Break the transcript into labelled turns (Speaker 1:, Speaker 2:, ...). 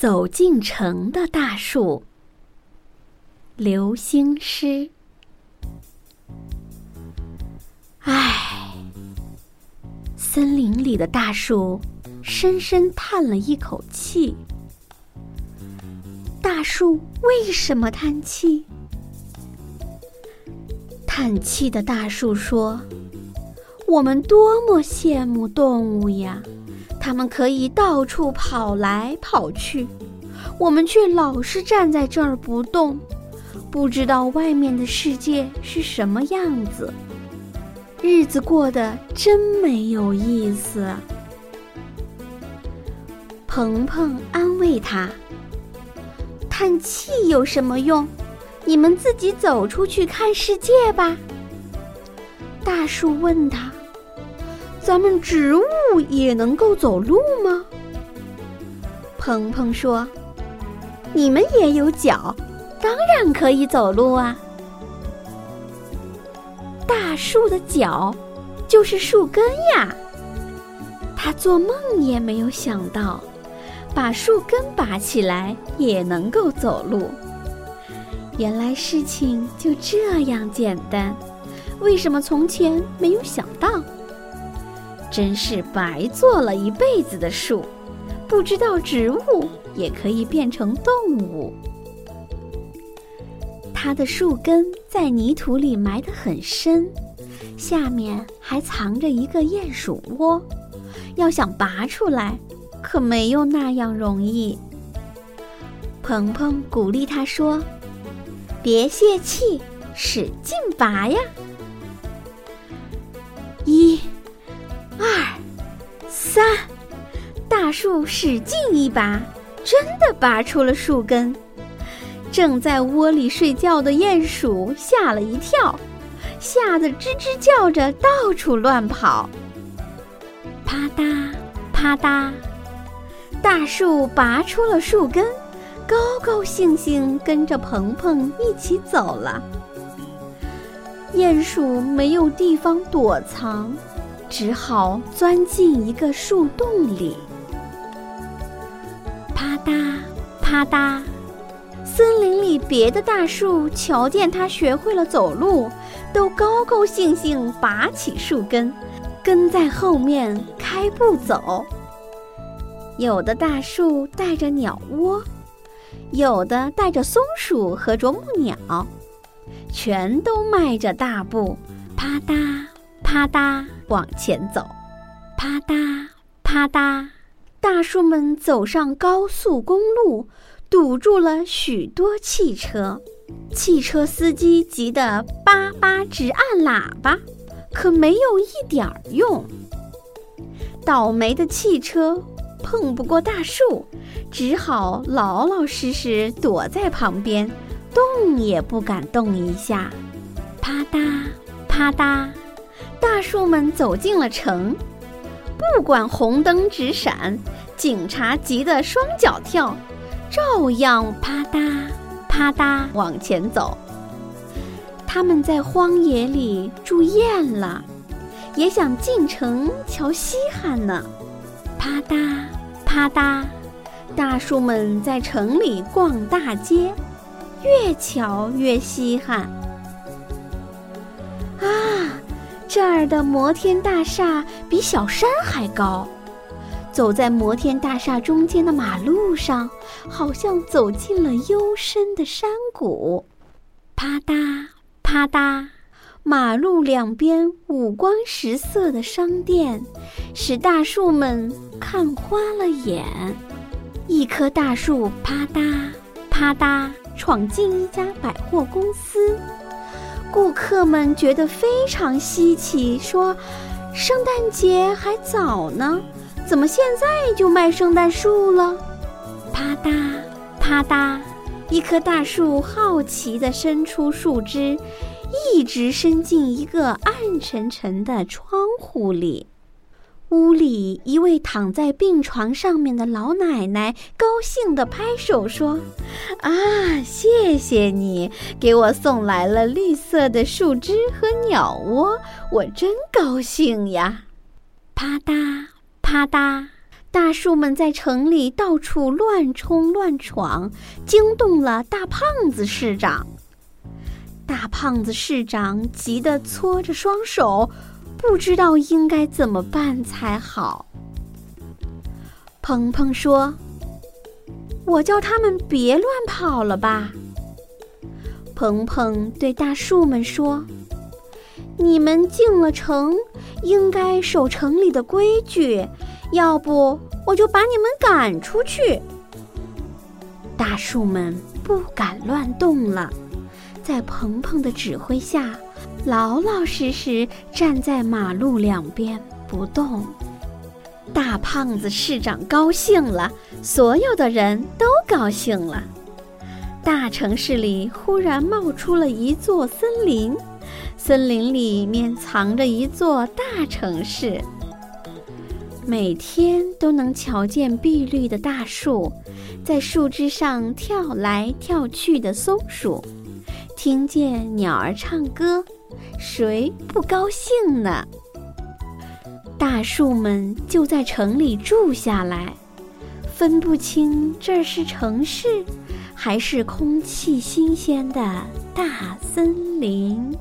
Speaker 1: 走进城的大树。流星诗。唉，森林里的大树深深叹了一口气。大树为什么叹气？叹气的大树说。我们多么羡慕动物呀！它们可以到处跑来跑去，我们却老是站在这儿不动，不知道外面的世界是什么样子。日子过得真没有意思。鹏鹏安慰他：“叹气有什么用？你们自己走出去看世界吧。”大树问他。咱们植物也能够走路吗？鹏鹏说：“你们也有脚，当然可以走路啊。”大树的脚就是树根呀。他做梦也没有想到，把树根拔起来也能够走路。原来事情就这样简单，为什么从前没有想到？真是白做了一辈子的树，不知道植物也可以变成动物。它的树根在泥土里埋得很深，下面还藏着一个鼹鼠窝，要想拔出来，可没有那样容易。鹏鹏鼓励他说：“别泄气，使劲拔呀！”一。三，大树使劲一拔，真的拔出了树根。正在窝里睡觉的鼹鼠吓了一跳，吓得吱吱叫着到处乱跑。啪嗒啪嗒，大树拔出了树根，高高兴兴跟着鹏鹏一起走了。鼹鼠没有地方躲藏。只好钻进一个树洞里。啪嗒啪嗒，森林里别的大树瞧见它学会了走路，都高高兴兴拔起树根，跟在后面开步走。有的大树带着鸟窝，有的带着松鼠和啄木鸟，全都迈着大步，啪嗒。啪嗒，往前走，啪嗒啪嗒，大树们走上高速公路，堵住了许多汽车。汽车司机急得叭叭直按喇叭，可没有一点儿用。倒霉的汽车碰不过大树，只好老老实实躲在旁边，动也不敢动一下。啪嗒啪嗒。大树们走进了城，不管红灯直闪，警察急得双脚跳，照样啪嗒啪嗒往前走。他们在荒野里住厌了，也想进城瞧稀罕呢。啪嗒啪嗒，大树们在城里逛大街，越瞧越稀罕。这儿的摩天大厦比小山还高，走在摩天大厦中间的马路上，好像走进了幽深的山谷。啪嗒啪嗒，马路两边五光十色的商店，使大树们看花了眼。一棵大树啪嗒啪嗒闯进一家百货公司。顾客们觉得非常稀奇，说：“圣诞节还早呢，怎么现在就卖圣诞树了？”啪嗒啪嗒，一棵大树好奇地伸出树枝，一直伸进一个暗沉沉的窗户里。屋里一位躺在病床上面的老奶奶高兴地拍手说：“啊，谢谢你给我送来了绿色的树枝和鸟窝，我真高兴呀！”啪嗒啪嗒，大树们在城里到处乱冲乱闯，惊动了大胖子市长。大胖子市长急得搓着双手，不知道应该怎么办才好。鹏鹏说：“我叫他们别乱跑了吧。”鹏鹏对大树们说：“你们进了城，应该守城里的规矩，要不我就把你们赶出去。”大树们不敢乱动了，在鹏鹏的指挥下，老老实实站在马路两边不动。大胖子市长高兴了，所有的人都高兴了。大城市里忽然冒出了一座森林，森林里面藏着一座大城市。每天都能瞧见碧绿的大树，在树枝上跳来跳去的松鼠，听见鸟儿唱歌，谁不高兴呢？大树们就在城里住下来，分不清这是城市。还是空气新鲜的大森林。